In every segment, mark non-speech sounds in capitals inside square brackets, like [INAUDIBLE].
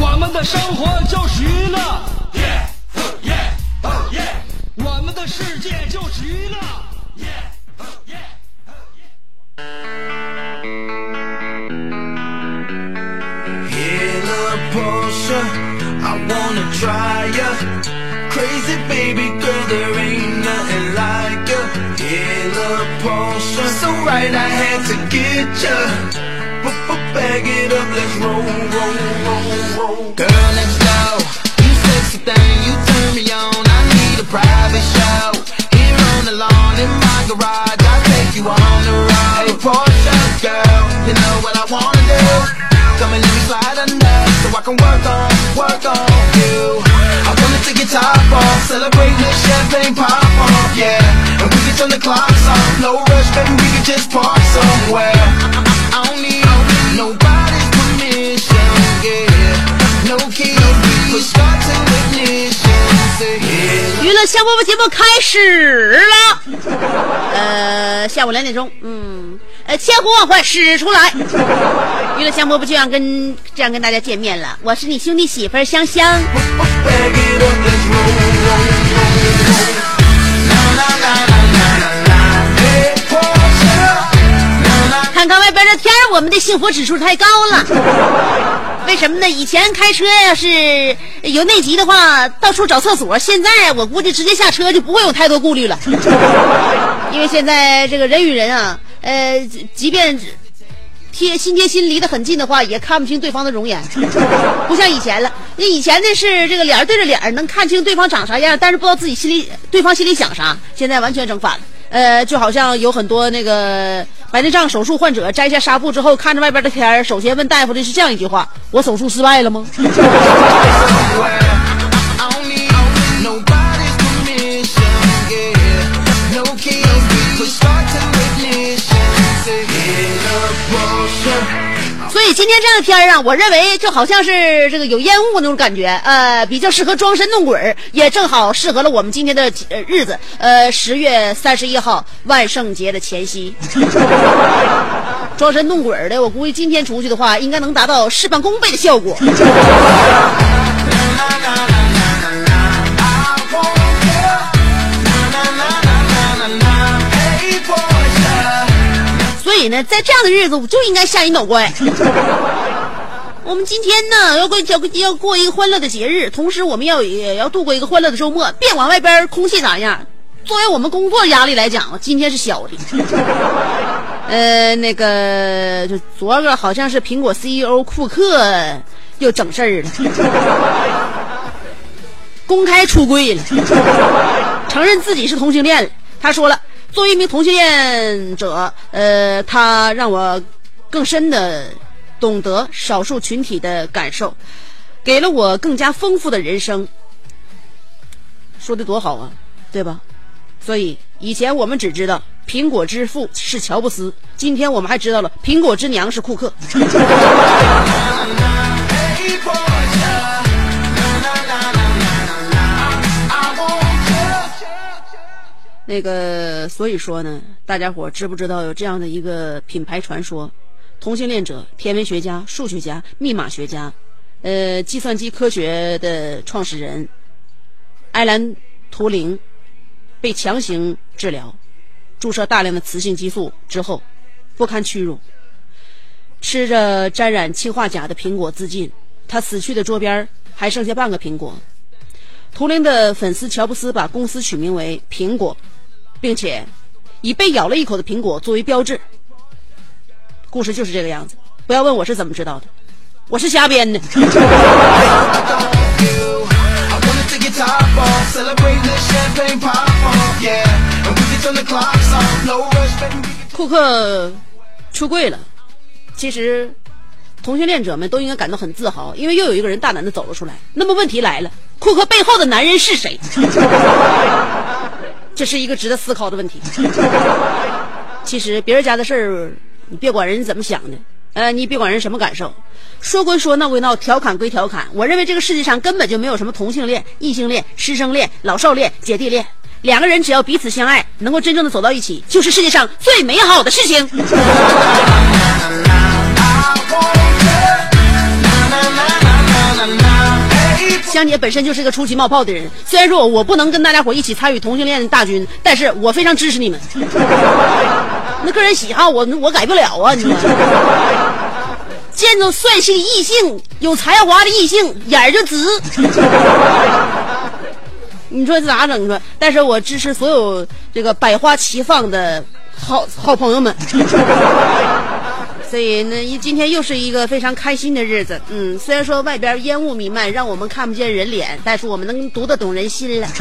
我们的生活就是娱乐，我们的世界就是娱乐。Hit a Porsche, I wanna try ya. Crazy baby girl, there ain't nothing like ya. Hit a Porsche, so right I had to get ya. Bag it up, let's roll, roll, roll, roll. Girl next door, you sexy thing, you turn me on. I need a private show. Here on the lawn in my garage, I'll take you on the road. Hey, Porsche girl, you know what I wanna do. Come and let me slide under, so I can work on, work on you. I wanna take your top off, celebrate with champagne pop off, yeah. And we can turn the clocks off, no rush, baby, we can just park somewhere. 娱乐香饽饽节目开始了。呃，下午两点钟，嗯，呃，千呼万唤始出来。娱乐香饽饽就要跟这样跟大家见面了。我是你兄弟媳妇香香。看看外边的天，我们的幸福指数太高了。为什么呢？以前开车要是有内急的话，到处找厕所；现在我估计直接下车就不会有太多顾虑了。[LAUGHS] 因为现在这个人与人啊，呃，即便贴心贴心离得很近的话，也看不清对方的容颜，不像以前了。那以前呢是这个脸对着脸能看清对方长啥样，但是不知道自己心里对方心里想啥。现在完全整反了。呃，就好像有很多那个白内障手术患者摘下纱布之后，看着外边的天儿，首先问大夫的是这样一句话：“我手术失败了吗？” [LAUGHS] 今天这样的天儿啊，我认为就好像是这个有烟雾那种感觉，呃，比较适合装神弄鬼儿，也正好适合了我们今天的日子，呃，十月三十一号万圣节的前夕。[LAUGHS] 装神弄鬼儿的，我估计今天出去的话，应该能达到事半功倍的效果。以呢，在这样的日子，我就应该吓一脑瓜。[LAUGHS] 我们今天呢，要过要要过一个欢乐的节日，同时我们要也要度过一个欢乐的周末。别管外边空气咋样，作为我们工作压力来讲，今天是小的。[LAUGHS] 呃，那个就昨个好像是苹果 CEO 库克又整事儿了，[LAUGHS] 公开出柜了，承认自己是同性恋了。他说了，作为一名同性恋者，呃，他让我更深的懂得少数群体的感受，给了我更加丰富的人生。说的多好啊，对吧？所以以前我们只知道苹果之父是乔布斯，今天我们还知道了苹果之娘是库克。[LAUGHS] 那个，所以说呢，大家伙知不知道有这样的一个品牌传说？同性恋者、天文学家、数学家、密码学家，呃，计算机科学的创始人埃兰·图灵被强行治疗，注射大量的雌性激素之后，不堪屈辱，吃着沾染氰化钾的苹果自尽。他死去的桌边还剩下半个苹果。图灵的粉丝乔布斯把公司取名为苹果，并且以被咬了一口的苹果作为标志。故事就是这个样子，不要问我是怎么知道的，我是瞎编的。[LAUGHS] 库克出柜了，其实同性恋者们都应该感到很自豪，因为又有一个人大胆的走了出来。那么问题来了，库克背后的男人是谁？这是一个值得思考的问题。[LAUGHS] 其实别人家的事儿，你别管人家怎么想的，呃，你别管人什么感受。说归说，闹归闹，调侃归调侃。我认为这个世界上根本就没有什么同性恋、异性恋、师生恋、老少恋、姐弟恋。两个人只要彼此相爱，能够真正的走到一起，就是世界上最美好的事情。香姐本身就是一个出奇冒泡的人，虽然说我不能跟大家伙一起参与同性恋大军，但是我非常支持你们。[LAUGHS] 那个人喜好我我改不了啊，你说。见着帅气的异性、有才华的异性，眼儿就直。[LAUGHS] 你说这咋整？你说，但是我支持所有这个百花齐放的好好朋友们。所以呢，一今天又是一个非常开心的日子。嗯，虽然说外边烟雾弥漫，让我们看不见人脸，但是我们能读得懂人心了。[LAUGHS]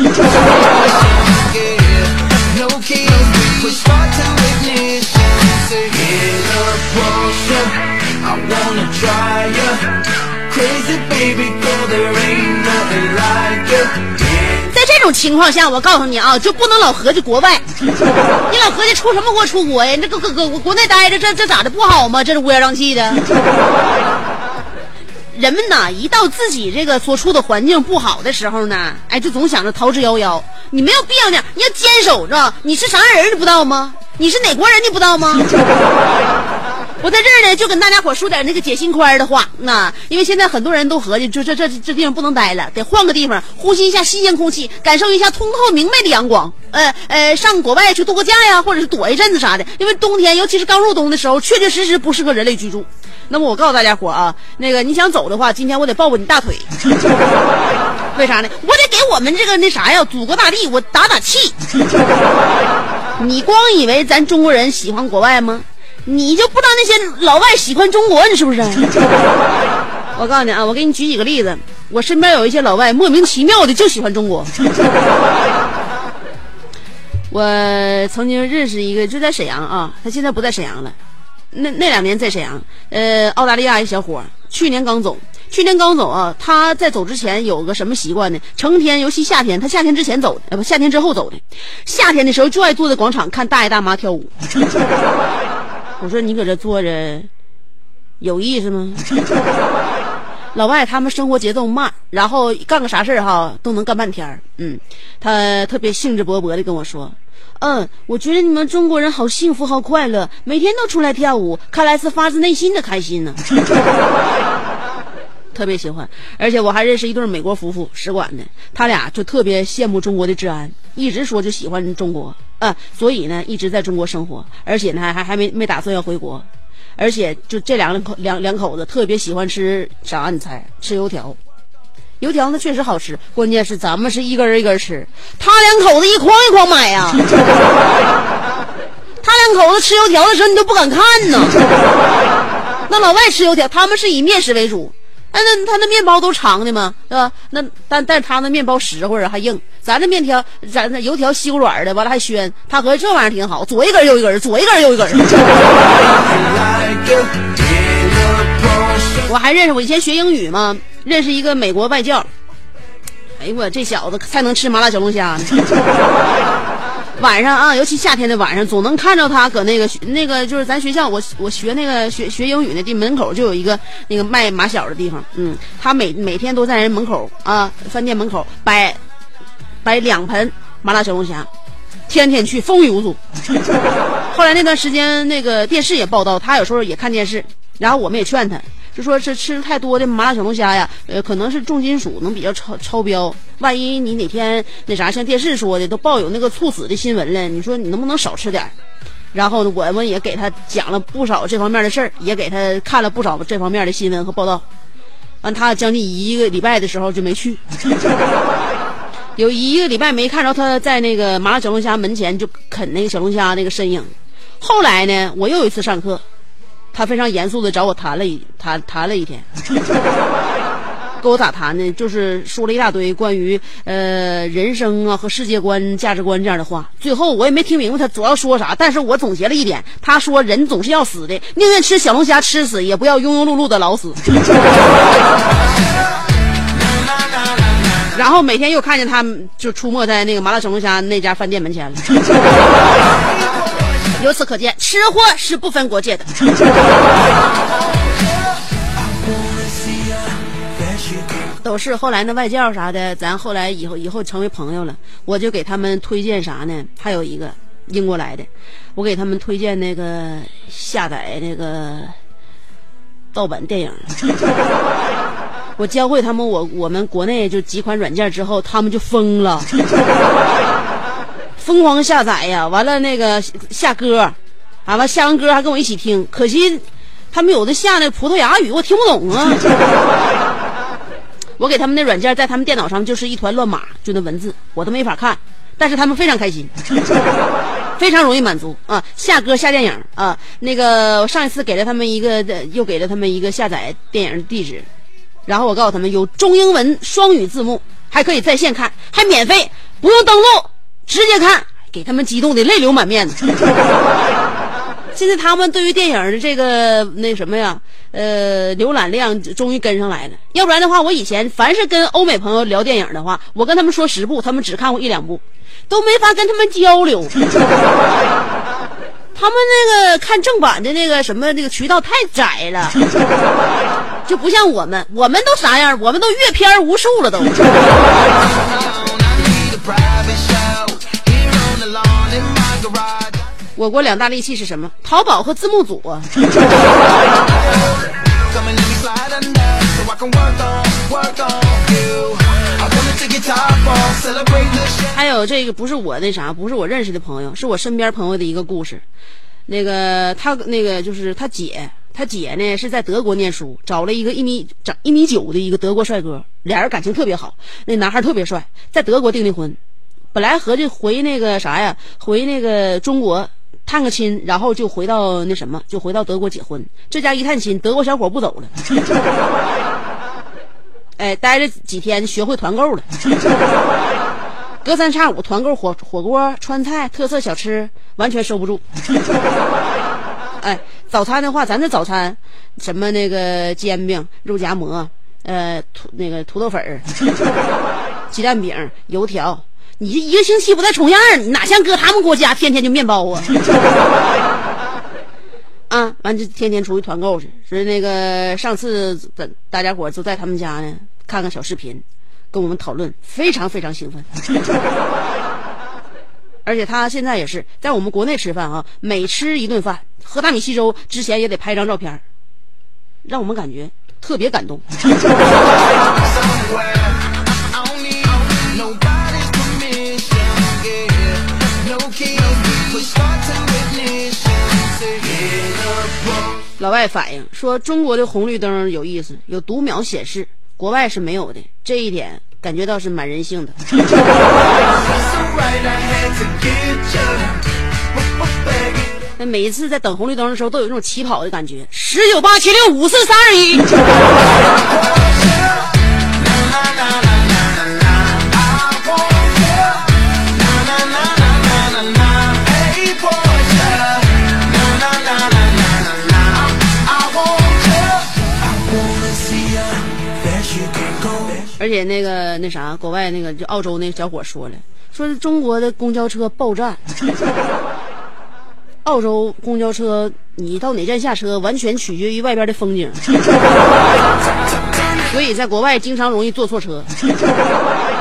在这种情况下，我告诉你啊，就不能老合计国外。[LAUGHS] 你老合计出什么国出国呀？你这搁搁搁国内待着，这这咋的不好吗？这是乌烟瘴气的。[LAUGHS] 人们呐，一到自己这个所处的环境不好的时候呢，哎，就总想着逃之夭夭。你没有必要那样，你要坚守着。你是啥人你不知道吗？你是哪国人你不知道吗？[LAUGHS] 我在这儿呢，就跟大家伙说点那个解心宽的话。那因为现在很多人都合计，就这这这地方不能待了，得换个地方，呼吸一下新鲜空气，感受一下通透明媚的阳光。呃呃，上国外去度个假呀，或者是躲一阵子啥的。因为冬天，尤其是刚入冬的时候，确确实实不适合人类居住。那么我告诉大家伙啊，那个你想走的话，今天我得抱抱你大腿。[LAUGHS] 为啥呢？我得给我们这个那啥呀，祖国大地我打打气。[LAUGHS] 你光以为咱中国人喜欢国外吗？你就不知道那些老外喜欢中国，你是不是？[LAUGHS] 我告诉你啊，我给你举几个例子。我身边有一些老外莫名其妙的就喜欢中国。[LAUGHS] 我曾经认识一个，就在沈阳啊，他现在不在沈阳了。那那两年在沈阳，呃，澳大利亚一小伙，去年刚走，去年刚走啊。他在走之前有个什么习惯呢？成天，尤其夏天，他夏天之前走的，呃不，夏天之后走的。夏天的时候就爱坐在广场看大爷大妈跳舞。[LAUGHS] 我说你搁这坐着，有意思吗？[LAUGHS] 老外他们生活节奏慢，然后干个啥事儿哈都能干半天儿嗯，他特别兴致勃勃的跟我说，嗯，我觉得你们中国人好幸福，好快乐，每天都出来跳舞，看来是发自内心的开心呢。特别喜欢，而且我还认识一对美国夫妇，使馆的，他俩就特别羡慕中国的治安，一直说就喜欢中国啊，所以呢一直在中国生活，而且呢还还还没没打算要回国，而且就这两口两两口子特别喜欢吃啥？你猜？吃油条。油条呢确实好吃，关键是咱们是一根一根吃，他两口子一筐一筐买呀。[LAUGHS] 他两口子吃油条的时候，你都不敢看呢。那老外吃油条，他们是以面食为主。哎，那他那面包都长的嘛，是吧？那但但是他那面包实惠还硬，咱这面条，咱那油条稀乎软的，完了还宣。他合计这玩意儿挺好，左一根儿右一根儿，左一根儿右一根. [LAUGHS] 我还认识，我以前学英语嘛，认识一个美国外教。哎呦我这小子才能吃麻辣小龙虾呢。晚上啊，尤其夏天的晚上，总能看着他搁那个那个就是咱学校，我我学那个学学英语那地门口就有一个那个卖马小的地方，嗯，他每每天都在人门口啊饭店门口摆摆两盆麻辣小龙虾，天天去风雨无阻。[LAUGHS] 后来那段时间，那个电视也报道，他有时候也看电视，然后我们也劝他，就说是吃太多的麻辣小龙虾呀，呃，可能是重金属，能比较超超标。万一你哪天那啥，像电视说的都报有那个猝死的新闻了，你说你能不能少吃点儿？然后，我们也给他讲了不少这方面的事儿，也给他看了不少这方面的新闻和报道。完，他将近一个礼拜的时候就没去。[LAUGHS] 有一个礼拜没看着他在那个麻辣小龙虾门前就啃那个小龙虾那个身影。后来呢，我又有一次上课，他非常严肃的找我谈了一谈谈了一天，[LAUGHS] 跟我咋谈呢？就是说了一大堆关于呃人生啊和世界观、价值观这样的话。最后我也没听明白他主要说啥，但是我总结了一点，他说人总是要死的，宁愿吃小龙虾吃死，也不要庸庸碌碌的老死。[LAUGHS] 然后每天又看见他们就出没在那个麻辣小龙虾那家饭店门前了。[LAUGHS] 由此可见，吃货是不分国界的。[LAUGHS] 都是后来那外教啥的，咱后来以后以后成为朋友了，我就给他们推荐啥呢？还有一个英国来的，我给他们推荐那个下载那个盗版电影。[LAUGHS] 我教会他们我我们国内就几款软件之后，他们就疯了，疯狂下载呀！完了那个下歌，啊完下完歌还跟我一起听。可惜他们有的下那葡萄牙语，我听不懂啊。[LAUGHS] 我给他们那软件在他们电脑上就是一团乱码，就那文字我都没法看，但是他们非常开心，[LAUGHS] 非常容易满足啊！下歌下电影啊，那个我上一次给了他们一个，又给了他们一个下载电影地址。然后我告诉他们有中英文双语字幕，还可以在线看，还免费，不用登录，直接看，给他们激动的泪流满面的。[LAUGHS] 现在他们对于电影的这个那什么呀，呃，浏览量终于跟上来了。要不然的话，我以前凡是跟欧美朋友聊电影的话，我跟他们说十部，他们只看过一两部，都没法跟他们交流。[LAUGHS] 他们那个看正版的那个什么那个渠道太窄了。就不像我们，我们都啥样？我们都阅片无数了都。我国两大利器是什么？淘宝和字幕组啊。还有这个不是我那啥，不是我认识的朋友，是我身边朋友的一个故事。那个他那个就是他姐。他姐呢是在德国念书，找了一个一米长一米九的一个德国帅哥，俩人感情特别好。那男孩特别帅，在德国订的婚，本来合计回那个啥呀，回那个中国探个亲，然后就回到那什么，就回到德国结婚。这家一探亲，德国小伙不走了，[LAUGHS] 哎，待了几天学会团购了，[LAUGHS] 隔三差五团购火火锅、川菜、特色小吃，完全收不住。[LAUGHS] 哎，早餐的话，咱这早餐，什么那个煎饼、肉夹馍，呃，土那个土豆粉、鸡蛋饼、油条，你这一个星期不带重样你哪像搁他们国家天天就面包啊？[LAUGHS] 啊，完就天天出去团购去。是那个上次在大家伙都在他们家呢，看看小视频，跟我们讨论，非常非常兴奋。[LAUGHS] 而且他现在也是在我们国内吃饭啊，每吃一顿饭。喝大米稀粥之前也得拍张照片，让我们感觉特别感动。[LAUGHS] 老外反映说，中国的红绿灯有意思，有读秒显示，国外是没有的。这一点感觉到是蛮人性的。那每一次在等红绿灯的时候，都有一种起跑的感觉。十九八七六五四三二一。[LAUGHS] 而且那个那啥，国外那个就澳洲那小伙说了，说是中国的公交车爆站。澳洲公交车，你到哪站下车，完全取决于外边的风景。[LAUGHS] 所以在国外经常容易坐错车，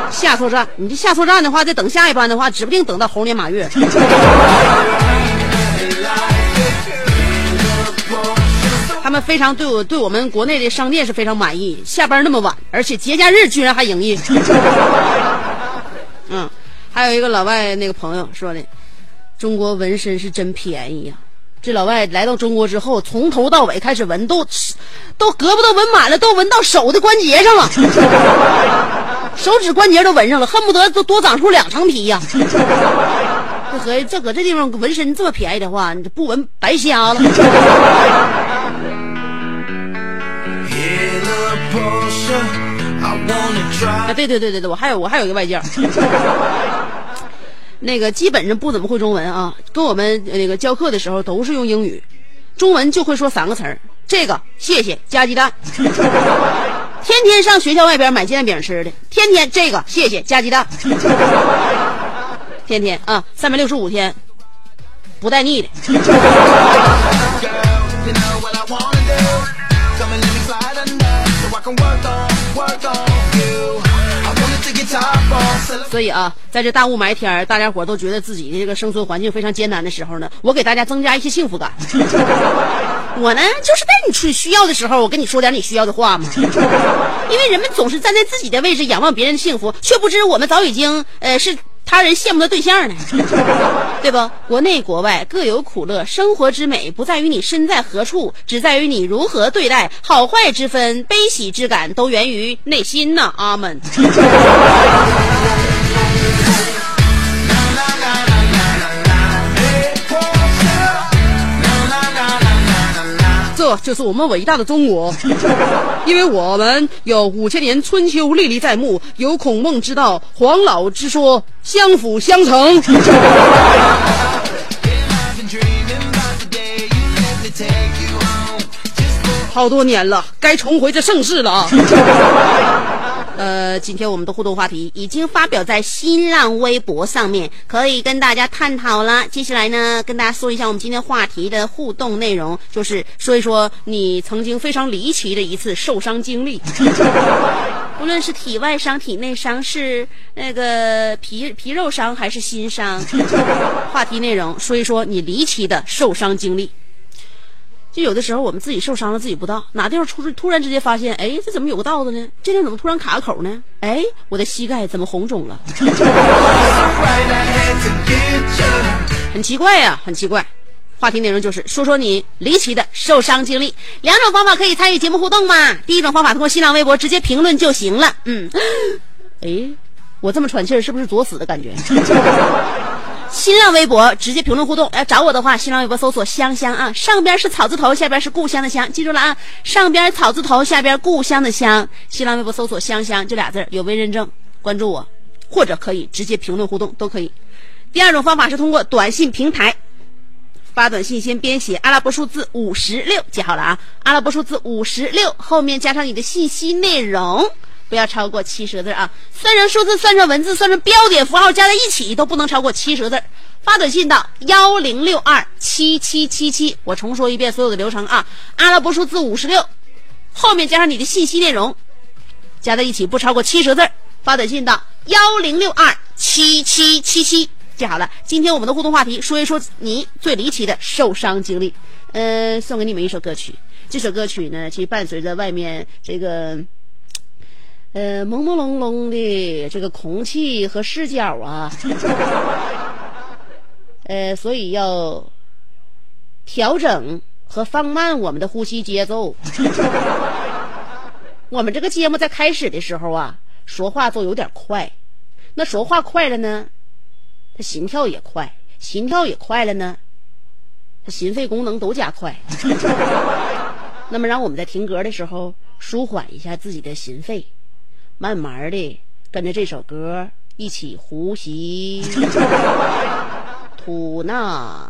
下错站。你这下错站的话，再等下一班的话，指不定等到猴年马月。他们非常对我对我们国内的商店是非常满意，下班那么晚，而且节假日居然还营业。[LAUGHS] 嗯，还有一个老外那个朋友说的。中国纹身是真便宜呀！这老外来到中国之后，从头到尾开始纹，都都胳膊都纹满了，都纹到手的关节上了。[LAUGHS] 手指关节都纹上了，恨不得都多长出两层皮呀、这合计这搁这地方纹身这么便宜的话，你这不纹白瞎了。啊，对对对对对，我还有我还有一个外教，[LAUGHS] 那个基本上不怎么会中文啊，跟我们呃那个教课的时候都是用英语，中文就会说三个词儿，这个谢谢加鸡蛋，天天上学校外边买鸡蛋饼吃的，天天这个谢谢加鸡蛋，天天啊，三百六十五天不带腻的。所以啊，在这大雾霾天儿，大家伙都觉得自己的这个生存环境非常艰难的时候呢，我给大家增加一些幸福感。[LAUGHS] 我呢，就是在你出需要的时候，我跟你说点你需要的话嘛。因为人们总是站在自己的位置仰望别人的幸福，却不知我们早已经呃是他人羡慕的对象呢，[LAUGHS] 对不？国内国外各有苦乐，生活之美不在于你身在何处，只在于你如何对待。好坏之分，悲喜之感，都源于内心呐。阿门。[LAUGHS] 就是我们伟大的中国，[LAUGHS] 因为我们有五千年春秋历历在目，有孔孟之道、黄老之说相辅相成。[LAUGHS] 好多年了，该重回这盛世了啊！[LAUGHS] 呃，今天我们的互动话题已经发表在新浪微博上面，可以跟大家探讨了。接下来呢，跟大家说一下我们今天话题的互动内容，就是说一说你曾经非常离奇的一次受伤经历，[LAUGHS] 无论是体外伤、体内伤，是那个皮皮肉伤还是心伤。话题内容说一说你离奇的受伤经历。就有的时候我们自己受伤了，自己不知道哪地方出突然之间发现，哎，这怎么有个道子呢？这地方怎么突然卡个口呢？哎，我的膝盖怎么红肿了？[LAUGHS] 很奇怪呀、很奇怪。话题内容就是说说你离奇的受伤经历。两种方法可以参与节目互动嘛。第一种方法通过新浪微博直接评论就行了。嗯，哎，我这么喘气儿是不是作死的感觉？新浪微博直接评论互动，要找我的话，新浪微博搜索“香香”啊，上边是草字头，下边是故乡的乡，记住了啊，上边草字头，下边故乡的乡。新浪微博搜索“香香”这俩字有微认证，关注我，或者可以直接评论互动都可以。第二种方法是通过短信平台发短信，先编写阿拉伯数字五十六，记好了啊，阿拉伯数字五十六后面加上你的信息内容。不要超过七十个字啊！算成数字，算成文字，算成标点符号加在一起都不能超过七十个字。发短信到幺零六二七七七七，我重说一遍所有的流程啊！阿拉伯数字五十六，后面加上你的信息内容，加在一起不超过七十个字。发短信到幺零六二七七七七，记好了。今天我们的互动话题，说一说你最离奇的受伤经历。呃，送给你们一首歌曲，这首歌曲呢，其实伴随着外面这个。呃，朦朦胧胧的这个空气和视角啊，[LAUGHS] 呃，所以要调整和放慢我们的呼吸节奏。[LAUGHS] 我们这个节目在开始的时候啊，说话都有点快，那说话快了呢，他心跳也快，心跳也快了呢，他心肺功能都加快。[LAUGHS] 那么，让我们在听歌的时候舒缓一下自己的心肺。慢慢的跟着这首歌一起呼吸，[LAUGHS] 吐纳。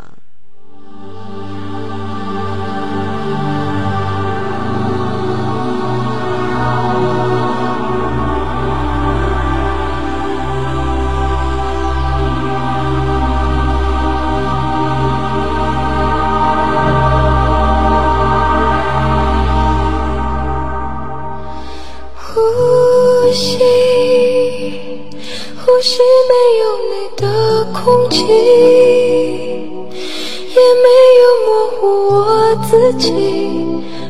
自己，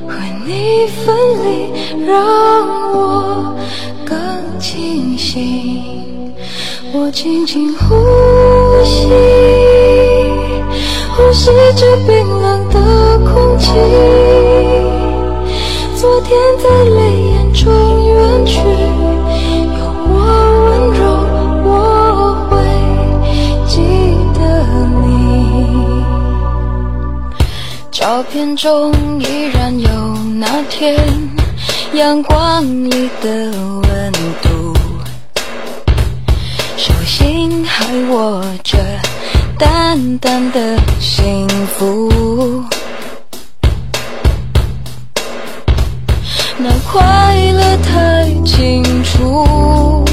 和你分离让我更清醒。我轻轻呼吸，呼吸着冰冷的空气。昨天在泪眼中远去，点钟依然有那天阳光里的温度，手心还握着淡淡的幸福。那快乐太清楚，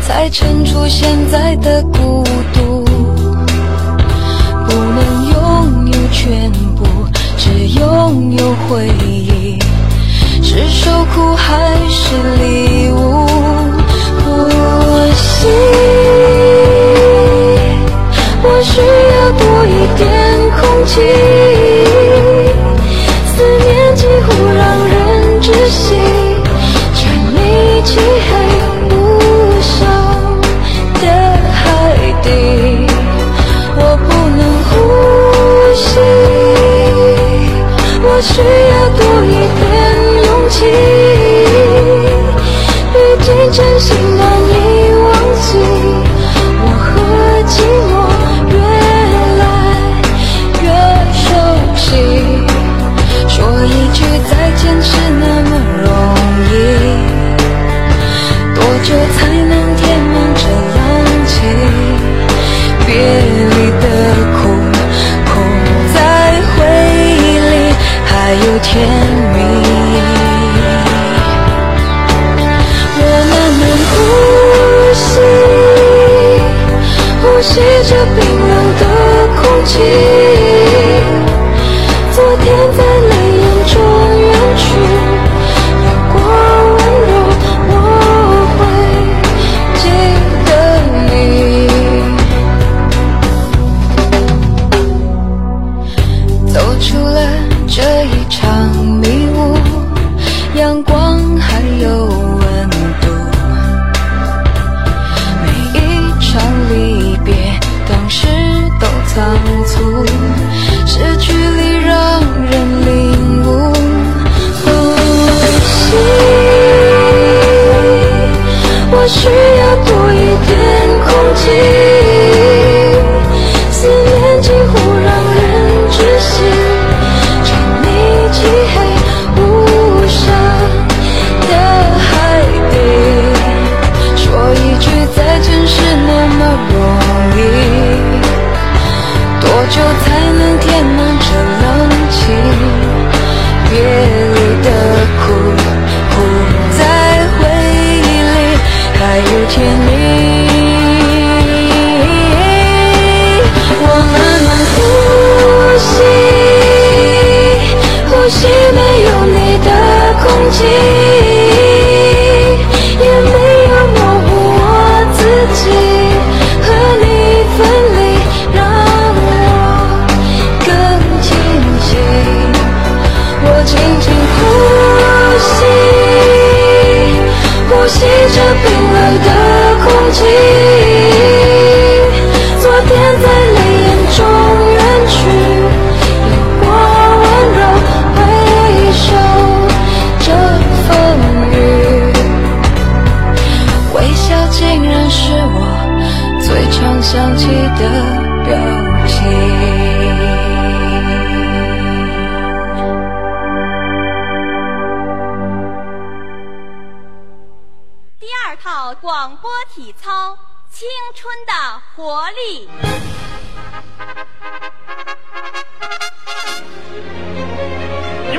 才衬出现在的孤回忆，是受苦还是礼物？呼吸，我需要多一点空气。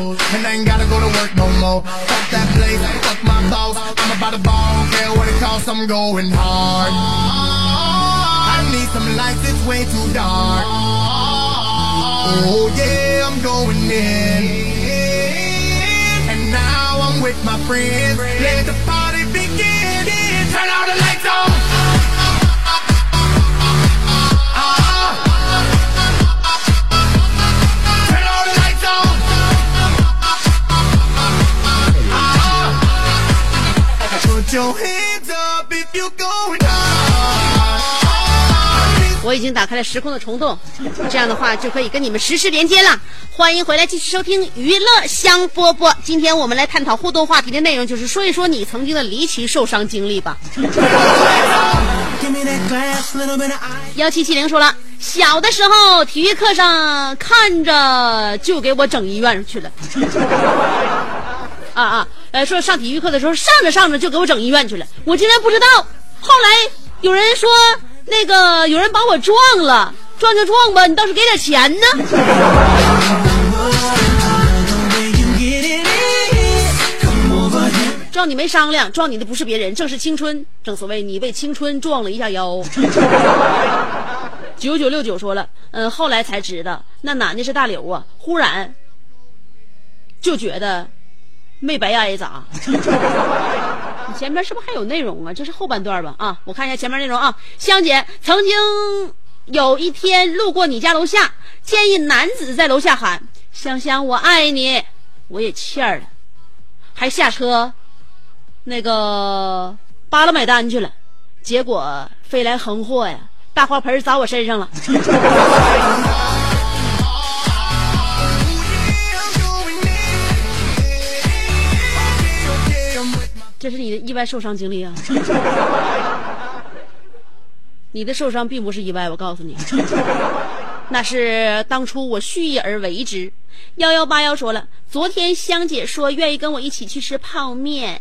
And I ain't gotta go to work no more. Fuck that place, fuck my boss. I'm about to ball, care what it costs, I'm going hard. I need some lights, it's way too dark. Oh yeah, I'm going in. And now I'm with my friends. 我已经打开了时空的虫洞，这样的话就可以跟你们实时连接了。欢迎回来继续收听娱乐香饽饽。今天我们来探讨互动话题的内容，就是说一说你曾经的离奇受伤经历吧。幺七七零说了，小的时候体育课上看着就给我整医院去了。啊啊，呃，说上体育课的时候上着上着就给我整医院去了，我竟然不知道。后来有人说那个有人把我撞了，撞就撞吧，你倒是给点钱呢。撞你没商量，撞你的不是别人，正是青春。正所谓你被青春撞了一下腰。[LAUGHS] 九九六九说了，嗯，后来才知道那男的是大刘啊，忽然就觉得没白挨砸。你 [LAUGHS] 前面是不是还有内容啊？这是后半段吧？啊，我看一下前面内容啊。香姐曾经有一天路过你家楼下，见一男子在楼下喊“香香，我爱你”，我也欠儿了，还下车那个扒拉买单去了，结果飞来横祸呀，大花盆砸我身上了。这是你的意外受伤经历啊！[LAUGHS] 你的受伤并不是意外，我告诉你，那是当初我蓄意而为之。幺幺八幺说了，昨天香姐说愿意跟我一起去吃泡面，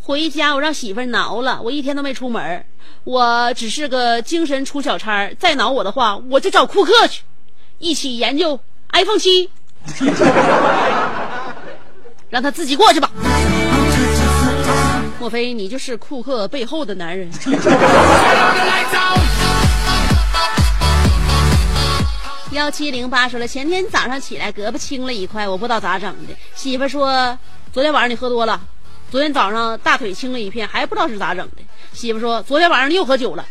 回家我让媳妇儿挠了，我一天都没出门，我只是个精神出小差，再挠我的话，我就找库克去，一起研究 iPhone 七，[LAUGHS] 让他自己过去吧。莫非你就是库克背后的男人？幺七零八说了，前天早上起来胳膊青了一块，我不知道咋整的。媳妇说，昨天晚上你喝多了，昨天早上大腿青了一片，还不知道是咋整的。媳妇说，昨天晚上你又喝酒了，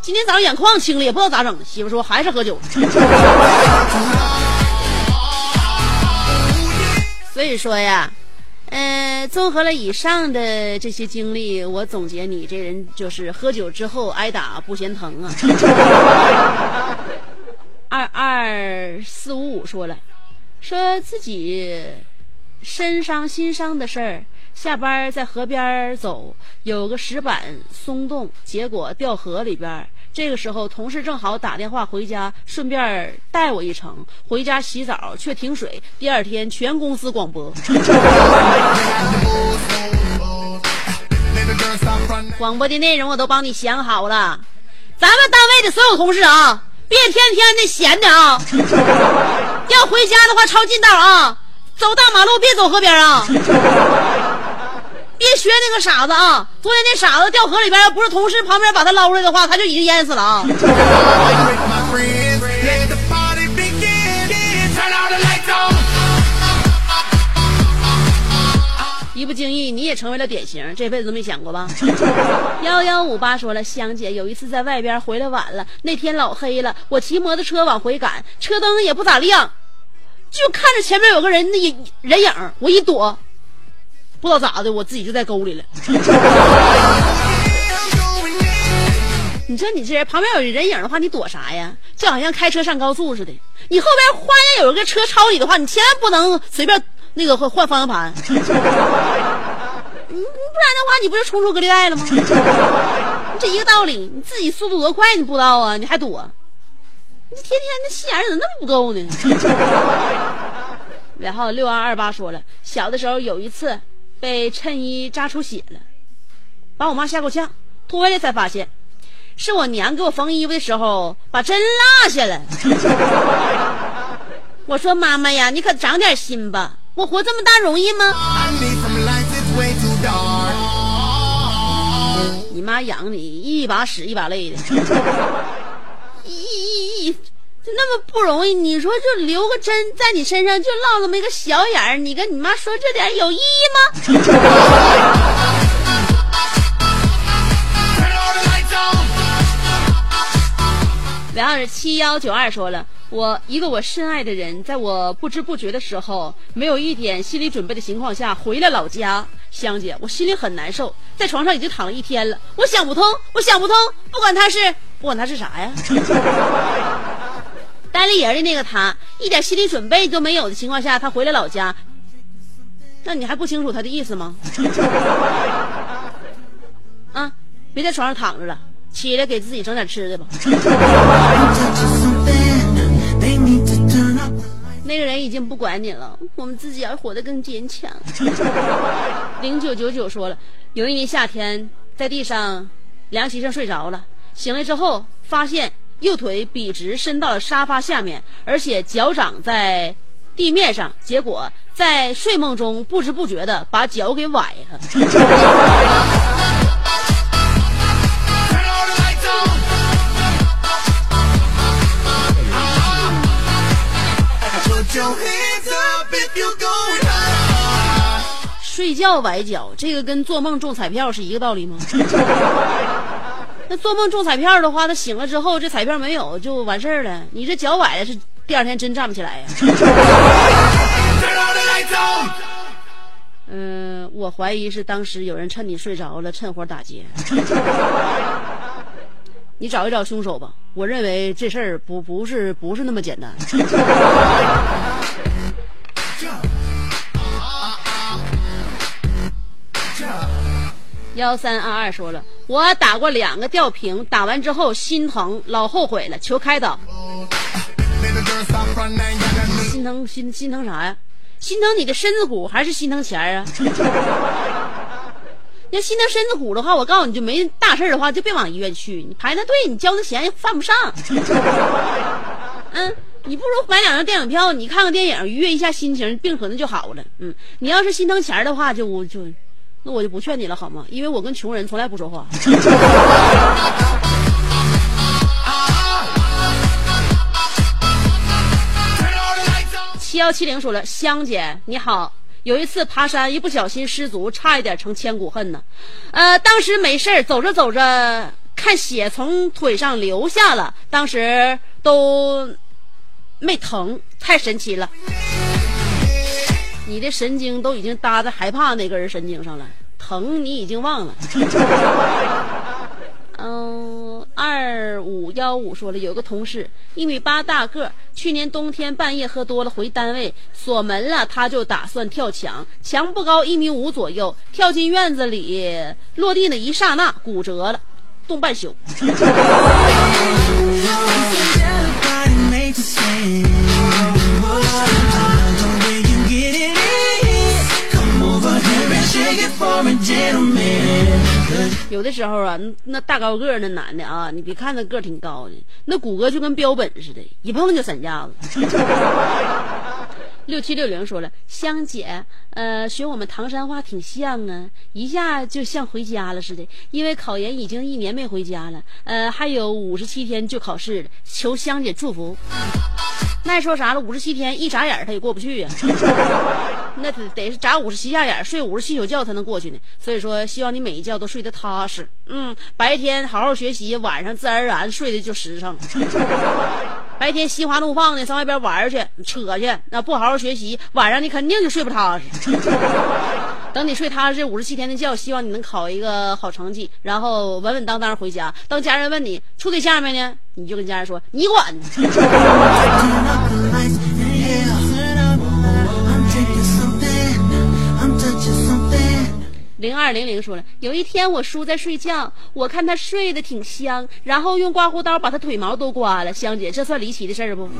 今天早上眼眶青了，也不知道咋整的。媳妇说，还是喝酒。[LAUGHS] 所以说呀，呃，综合了以上的这些经历，我总结你这人就是喝酒之后挨打不嫌疼啊。[LAUGHS] 二二四五五说了，说自己身伤心伤的事儿，下班在河边走，有个石板松动，结果掉河里边。这个时候，同事正好打电话回家，顺便带我一程。回家洗澡却停水，第二天全公司广播。广播的内容我都帮你想好了，咱们单位的所有同事啊，别天天的闲的啊，要回家的话抄近道啊，走大马路别走河边啊，别学那个傻子啊！昨天那傻子掉河里边，要不是同事旁边把他捞出来的话，他就已经淹死了啊！一不经意，你也成为了典型，这辈子都没想过吧？幺幺五八说了，香姐有一次在外边回来晚了，那天老黑了，我骑摩托车往回赶，车灯也不咋亮，就看着前面有个人那人影，我一躲，不知道咋的，我自己就在沟里了。[LAUGHS] 你说你这人旁边有人影的话，你躲啥呀？就好像开车上高速似的，你后边忽然间有一个车超你的话，你千万不能随便那个换换方向盘，[LAUGHS] 嗯不然的话你不就冲出隔离带了吗？[LAUGHS] 这一个道理，你自己速度多快你不知道啊？你还躲，你天天那心眼儿怎么那么不够呢？然后六二二八说了，小的时候有一次被衬衣扎出血了，把我妈吓够呛，脱下来才发现。是我娘给我缝衣服的时候把针落下了。[LAUGHS] 我说妈妈呀，你可长点心吧，我活这么大容易吗？你妈养你一把屎一把泪的，[LAUGHS] 一，就那么不容易，你说就留个针在你身上，就落这么一个小眼儿，你跟你妈说这点有意义吗？[LAUGHS] 两二七幺九二说了，我一个我深爱的人，在我不知不觉的时候，没有一点心理准备的情况下回了老家。香姐，我心里很难受，在床上已经躺了一天了，我想不通，我想不通，不管他是不管他是啥呀，[LAUGHS] 单立人的那个他，一点心理准备都没有的情况下，他回了老家，那你还不清楚他的意思吗？[LAUGHS] 啊，别在床上躺着了。起来给自己整点吃的吧。那个人已经不管你了，我们自己要活得更坚强。零九九九说了，有一年夏天，在地上凉席上睡着了，醒来之后发现右腿笔直伸到了沙发下面，而且脚掌在地面上，结果在睡梦中不知不觉的把脚给崴了。[LAUGHS] 睡觉崴脚，这个跟做梦中彩票是一个道理吗？[LAUGHS] 那做梦中彩票的话，他醒了之后，这彩票没有就完事儿了。你这脚崴了，是第二天真站不起来呀。嗯，[LAUGHS] 我怀疑是当时有人趁你睡着了，趁火打劫。[LAUGHS] 你找一找凶手吧，我认为这事儿不不是不是那么简单。幺三二二说了，我打过两个吊瓶，打完之后心疼，老后悔了，求开导。心疼心心疼啥呀？心疼你的身子骨还是心疼钱啊？[LAUGHS] 要心疼身子骨的话，我告诉你就没大事的话，就别往医院去。你排那队，你交那钱犯不上。嗯，你不如买两张电影票，你看看电影，愉悦一下心情，病可能就好了。嗯，你要是心疼钱的话，就就，那我就不劝你了，好吗？因为我跟穷人从来不说话。[LAUGHS] 七幺七零说了，香姐你好。有一次爬山，一不小心失足，差一点成千古恨呢。呃，当时没事走着走着，看血从腿上流下了，当时都没疼，太神奇了。你的神经都已经搭在害怕那根神经上了，疼你已经忘了。[LAUGHS] 嗯，二五幺五说了，有个同事一米八大个，去年冬天半夜喝多了回单位锁门了，他就打算跳墙，墙不高一米五左右，跳进院子里，落地那一刹那骨折了，冻半宿。有的时候啊，那大高个儿那男的啊，你别看他个儿挺高的，那骨骼就跟标本似的，一碰就散架子。[LAUGHS] 六七六零说了，香姐，呃，学我们唐山话挺像啊，一下就像回家了似的。因为考研已经一年没回家了，呃，还有五十七天就考试了，求香姐祝福。那说啥了？五十七天一眨眼他也过不去呀，那得得是眨五十七下眼，睡五十七宿觉才能过去呢。所以说，希望你每一觉都睡得踏实。嗯，白天好好学习，晚上自然而然睡得就实诚。[LAUGHS] 白天心花怒放的上外边玩去扯去，那不好好学习，晚上你肯定就睡不踏实。[LAUGHS] 等你睡踏实五十七天的觉，希望你能考一个好成绩，然后稳稳当当回家。当家人问你处对象没呢，你就跟家人说你管。[LAUGHS] 零二零零说了，有一天我叔在睡觉，我看他睡得挺香，然后用刮胡刀把他腿毛都刮了。香姐，这算离奇的事儿不？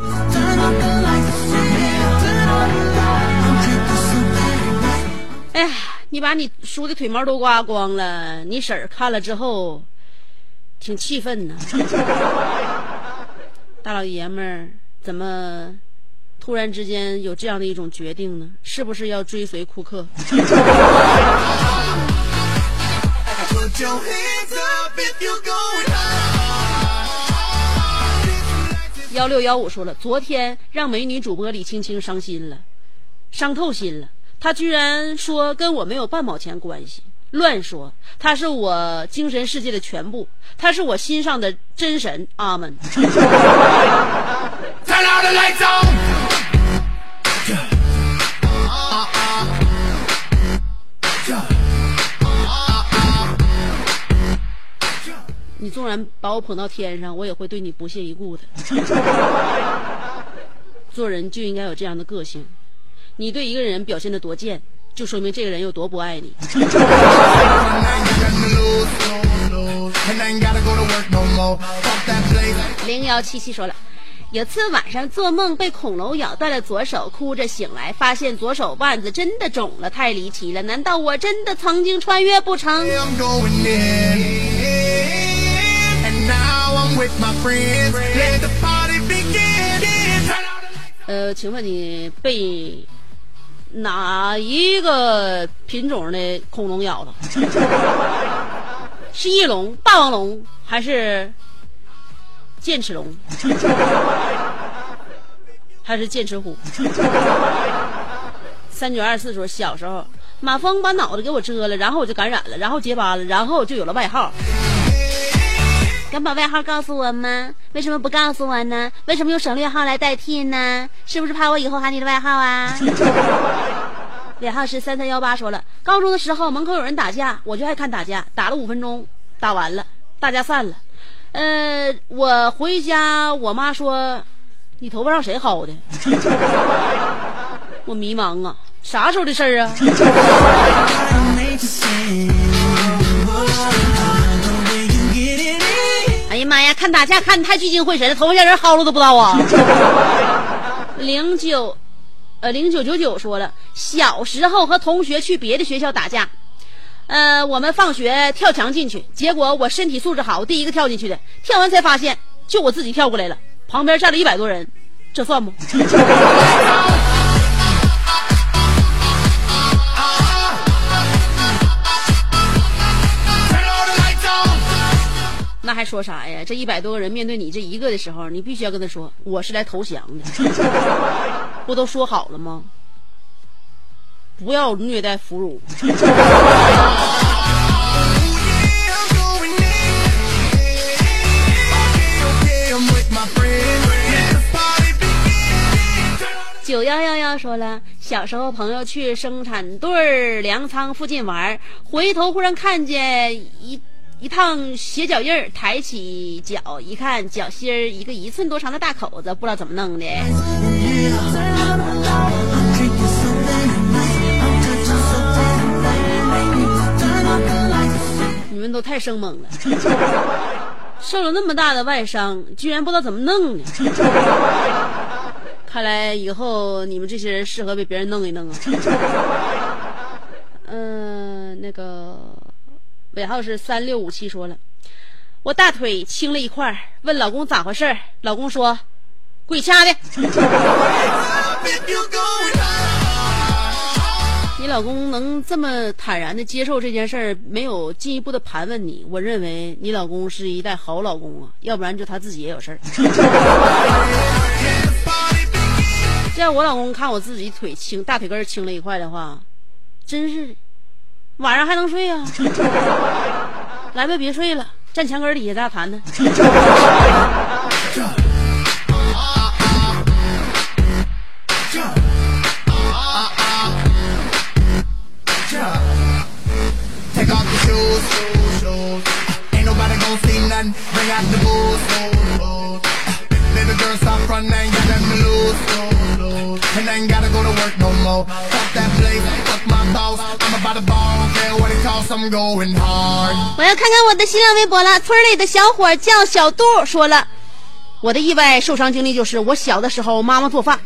哎呀，你把你叔的腿毛都刮光了，你婶儿看了之后，挺气愤呢。[LAUGHS] 大老爷们儿怎么突然之间有这样的一种决定呢？是不是要追随库克？[LAUGHS] 幺六幺五说了，昨天让美女主播李青青伤心了，伤透心了。她居然说跟我没有半毛钱关系，乱说。她是我精神世界的全部，她是我心上的真神。阿门。你纵然把我捧到天上，我也会对你不屑一顾的。[LAUGHS] 做人就应该有这样的个性。你对一个人表现的多贱，就说明这个人有多不爱你。[LAUGHS] 零幺七七说了，有次晚上做梦被恐龙咬断了左手，哭着醒来，发现左手腕子真的肿了，太离奇了！难道我真的曾经穿越不成？呃，请问你被哪一个品种的恐龙咬了？[LAUGHS] 是翼龙、霸王龙还是剑齿龙？还是剑齿虎？三九二四说，小时候马蜂把脑袋给我蛰了，然后我就感染了，然后结疤了，然后就有了外号。敢把外号告诉我吗？为什么不告诉我呢？为什么用省略号来代替呢？是不是怕我以后喊你的外号啊？尾号是三三幺八说了，高中的时候门口有人打架，我就爱看打架，打了五分钟，打完了，大家散了。呃，我回家，我妈说，你头发让谁薅的？[LAUGHS] 我迷茫啊，啥时候的事儿啊？[LAUGHS] 打架看你太聚精会神了，头发让人薅了都不知道啊！零九，呃，零九九九说了，小时候和同学去别的学校打架，呃，我们放学跳墙进去，结果我身体素质好，第一个跳进去的，跳完才发现就我自己跳过来了，旁边站了一百多人，这算不？那还说啥呀？这一百多个人面对你这一个的时候，你必须要跟他说，我是来投降的，[LAUGHS] 不都说好了吗？不要虐待俘虏。[LAUGHS] 九幺幺幺说了，小时候朋友去生产队粮仓附近玩，回头忽然看见一一趟鞋脚印儿，抬起脚一看，脚心儿一个一寸多长的大口子，不知道怎么弄的。你们都太生猛了，[LAUGHS] 受了那么大的外伤，居然不知道怎么弄呢。看来以后你们这些人适合被别人弄一弄啊。嗯、[LAUGHS] 那个尾号是三六五七说了，我大腿青了一块儿，问老公咋回事儿，老公说，鬼掐的。[LAUGHS] 你老公能这么坦然的接受这件事儿，没有进一步的盘问你，我认为你老公是一代好老公啊，要不然就他自己也有事儿。[LAUGHS] 这要我老公看我自己腿青，大腿根儿青了一块的话，真是的，晚上还能睡呀、[LAUGHS] 来吧，别睡了，站墙根底下咱俩谈谈。我要看看我的新浪微博了村里的小伙叫小杜说了我的意外受伤经历就是我小的时候妈妈做饭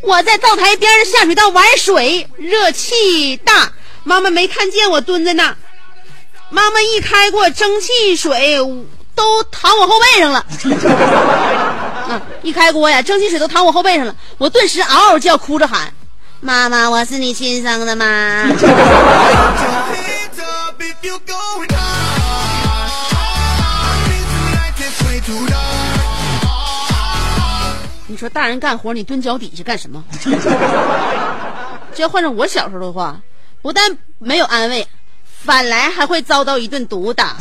我在灶台边的下水道玩水热气大妈妈没看见我蹲在那妈妈一开 [LAUGHS] 锅蒸汽水都躺我后背上了。嗯一开锅呀蒸汽水都躺我后背上了我顿时嗷嗷叫哭着喊。妈妈，我是你亲生的吗？”你说大人干活，你蹲脚底下干什么？这要换成我小时候的话，不但没有安慰，反来还会遭到一顿毒打。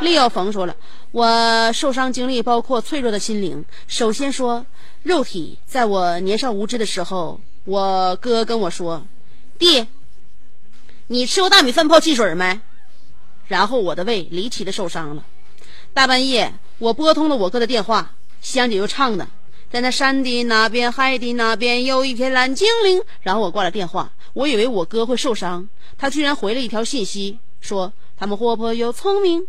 利耀冯说了，我受伤经历包括脆弱的心灵。首先说肉体，在我年少无知的时候，我哥跟我说：“弟，你吃过大米饭泡汽水没？”然后我的胃离奇的受伤了。大半夜，我拨通了我哥的电话，香姐又唱的，在那山的那边，海的那边，有一片蓝精灵。然后我挂了电话，我以为我哥会受伤，他居然回了一条信息，说他们活泼又聪明，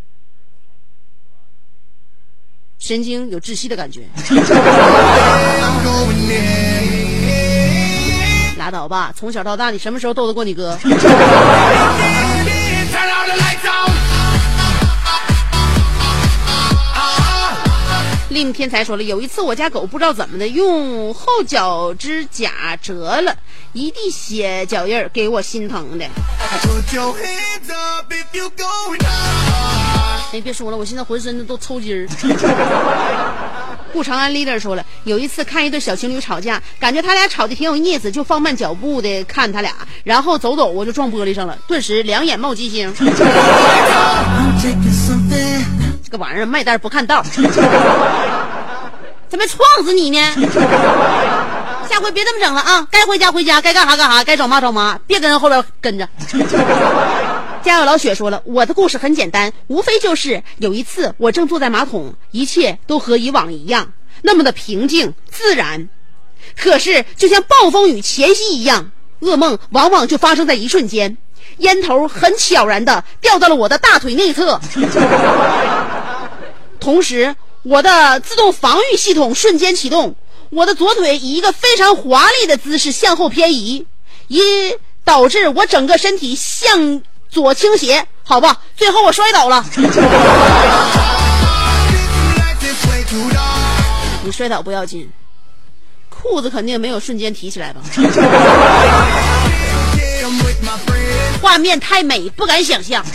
神经有窒息的感觉。[LAUGHS] 拉倒吧，从小到大你什么时候斗得过你哥. [LAUGHS] 令天才说了，有一次我家狗不知道怎么的，用后脚指甲折了一地血脚印儿，给我心疼的。[LAUGHS] 哎，别说了，我现在浑身都抽筋儿。顾长安 leader 说了，有一次看一对小情侣吵架，感觉他俩吵的挺有意思，就放慢脚步的看他俩，然后走走我就撞玻璃上了，顿时两眼冒金星。[LAUGHS] 这个玩意儿卖单不看道，怎么撞死你呢？下回别这么整了啊！该回家回家，该干啥干啥，该找妈找妈，别跟后边跟着。家有老雪说了，我的故事很简单，无非就是有一次我正坐在马桶，一切都和以往一样，那么的平静自然。可是就像暴风雨前夕一样，噩梦往往就发生在一瞬间。烟头很悄然的掉到了我的大腿内侧，同时我的自动防御系统瞬间启动，我的左腿以一个非常华丽的姿势向后偏移，以导致我整个身体向左倾斜，好吧，最后我摔倒了。[LAUGHS] 你摔倒不要紧，裤子肯定没有瞬间提起来吧.画面太美，不敢想象。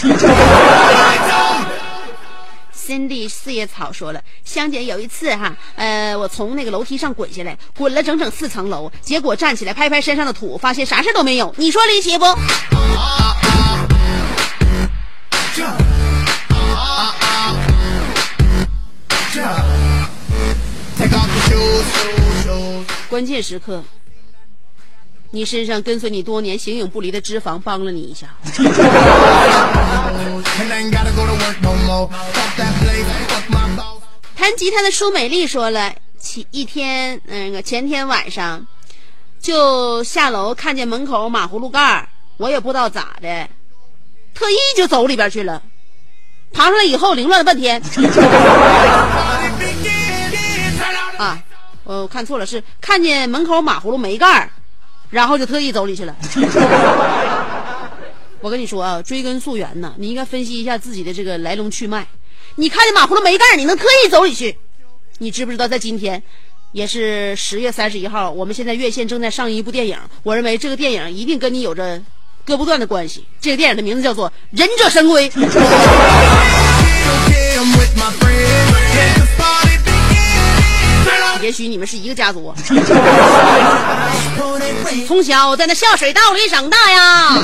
Cindy 四叶草说了，香姐有一次哈，呃，我从那个楼梯上滚下来，滚了整整四层楼，结果站起来拍拍身上的土，发现啥事都没有。你说离奇不？关键时刻，你身上跟随你多年、形影不离的脂肪帮了你一下。[LAUGHS] 弹吉他的舒美丽说了，前一天那个前天晚上，就下楼看见门口马葫芦盖，我也不知道咋的，特意就走里边去了，爬上来以后凌乱了半天 [LAUGHS] 啊我看错了，是看见门口马葫芦没盖儿，然后就特意走里去了。[LAUGHS] 我跟你说啊，追根溯源呐，你应该分析一下自己的这个来龙去脉。你看见马葫芦没盖儿，你能特意走里去？你知不知道，在今天，也是十月三十一号，我们现在院线正在上映一部电影，我认为这个电影一定跟你有着割不断的关系。这个电影的名字叫做《忍者神龟》。[LAUGHS] 也许你们是一个家族 [LAUGHS] 从小在那下水道里长大呀。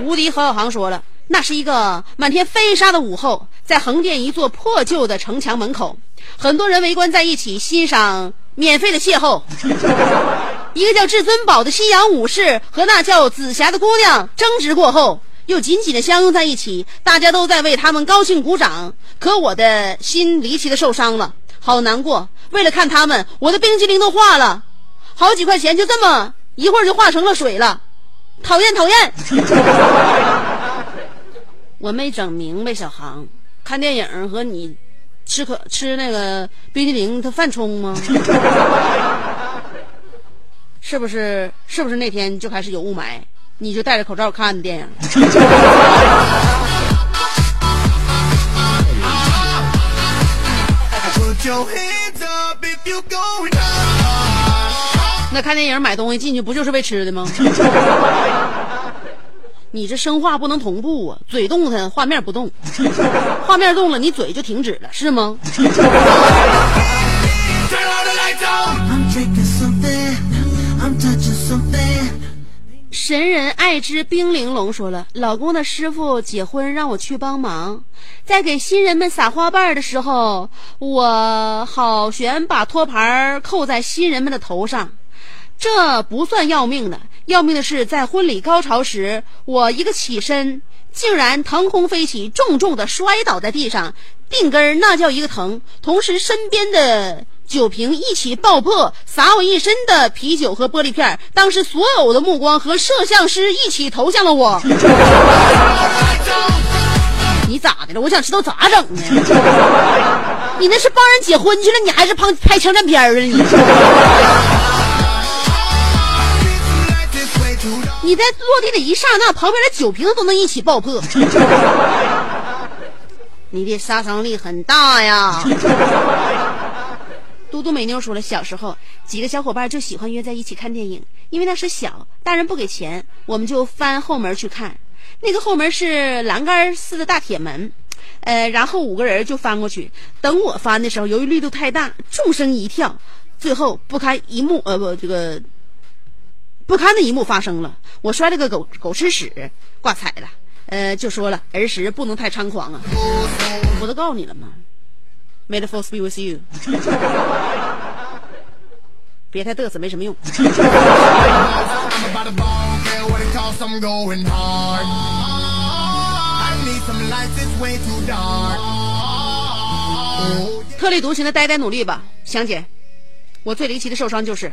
无敌何小航说了，那是一个满天飞沙的午后，在横店一座破旧的城墙门口，很多人围观在一起欣赏免费的邂逅。一个叫至尊宝的西洋武士和那叫紫霞的姑娘争执过后，又紧紧的相拥在一起，大家都在为他们高兴鼓掌。可我的心离奇的受伤了，好难过。为了看他们，我的冰激凌都化了，好几块钱就这么一会儿就化成了水了，讨厌讨厌。[LAUGHS] 我没整明白，小航，看电影和你吃可吃那个冰激凌，它犯冲吗？[LAUGHS] 是不是？是不是那天就开始有雾霾，你就戴着口罩看的电影？那看电影买东西进去不就是为吃的吗？[LAUGHS] 你这生化不能同步啊，嘴动弹，画面不动，画面动了，你嘴就停止了，是吗？神人爱之冰玲珑说了，老公的师傅结婚让我去帮忙，在给新人们撒花瓣的时候，我好悬把托盘扣在新人们的头上，这不算要命的，要命的是在婚礼高潮时，我一个起身，竟然腾空飞起，重重的摔倒在地上，腚根儿那叫一个疼，同时身边的。酒瓶一起爆破，洒我一身的啤酒和玻璃片。当时所有的目光和摄像师一起投向了我。你咋的了？我想知道咋整的？你那是帮人结婚去了，你还是帮拍枪战片儿啊？你你在落地的一刹那，旁边的酒瓶子都能一起爆破。你的杀伤力很大呀。嘟嘟美妞说了，小时候几个小伙伴就喜欢约在一起看电影，因为那时小，大人不给钱，我们就翻后门去看。那个后门是栏杆似的大铁门，呃，然后五个人就翻过去。等我翻的时候，由于力度太大，众生一跳，最后不堪一幕，呃不，这个不堪的一幕发生了，我摔了个狗狗吃屎，挂彩了。呃，就说了儿时不能太猖狂啊，我都告诉你了吗 Made for speed with you。别太嘚瑟，没什么用。特立独行的呆呆，努力吧，祥姐。我最离奇的受伤就是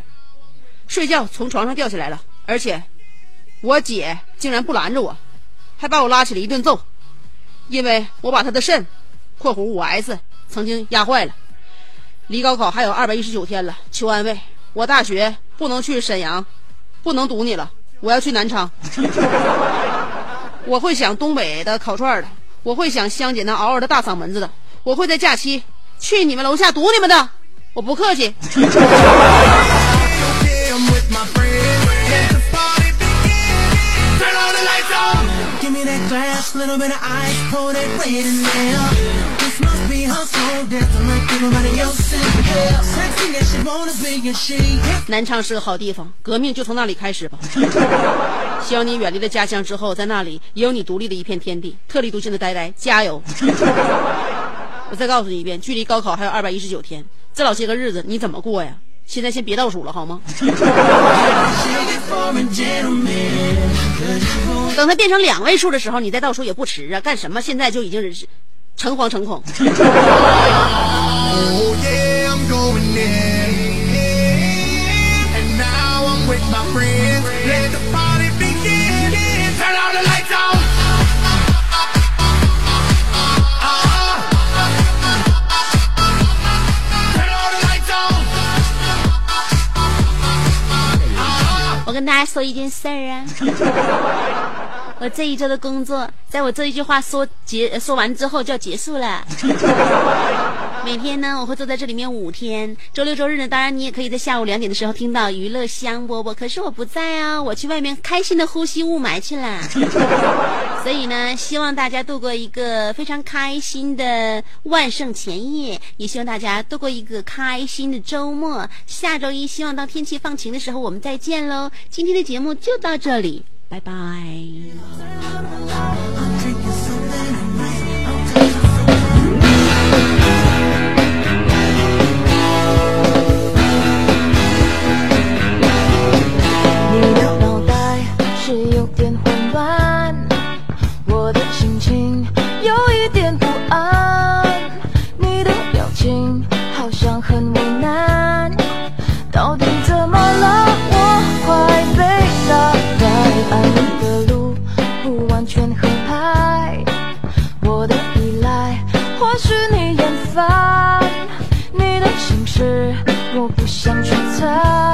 睡觉从床上掉下来了，而且我姐竟然不拦着我，还把我拉起来一顿揍，因为我把她的肾（括弧五 S）。曾经压坏了。离高考还有二百一十九天了，求安慰！我大学不能去沈阳，不能读你了，我要去南昌。我会想东北的烤串的，我会想香姐那嗷嗷的大嗓门子的，我会在假期去你们楼下堵你们的，我不客气。南昌是个好地方，革命就从那里开始吧。[LAUGHS] 希望你远离了家乡之后，在那里也有你独立的一片天地。特立独行的呆呆，加油！[LAUGHS] 我再告诉你一遍，距离高考还有二百一十九天，这老些个日子你怎么过呀？现在先别倒数了，好吗. [LAUGHS] 等它变成两位数的时候，你再倒数也不迟啊！干什么？现在就已经是诚惶诚恐。我跟大家说一件事儿啊。我这一周的工作，在我这一句话说结说完之后就要结束了。[LAUGHS] 每天呢，我会坐在这里面五天，周六周日呢，当然你也可以在下午两点的时候听到娱乐香饽饽。可是我不在啊，我去外面开心的呼吸雾霾去了。[LAUGHS] 所以呢，希望大家度过一个非常开心的万圣前夜，也希望大家度过一个开心的周末。下周一，希望当天气放晴的时候，我们再见喽。今天的节目就到这里，拜拜。你的脑袋是有点混乱我的心情有一点不安你的表情好像很为难到底怎么了？是你厌烦，你的心事，我不想去猜。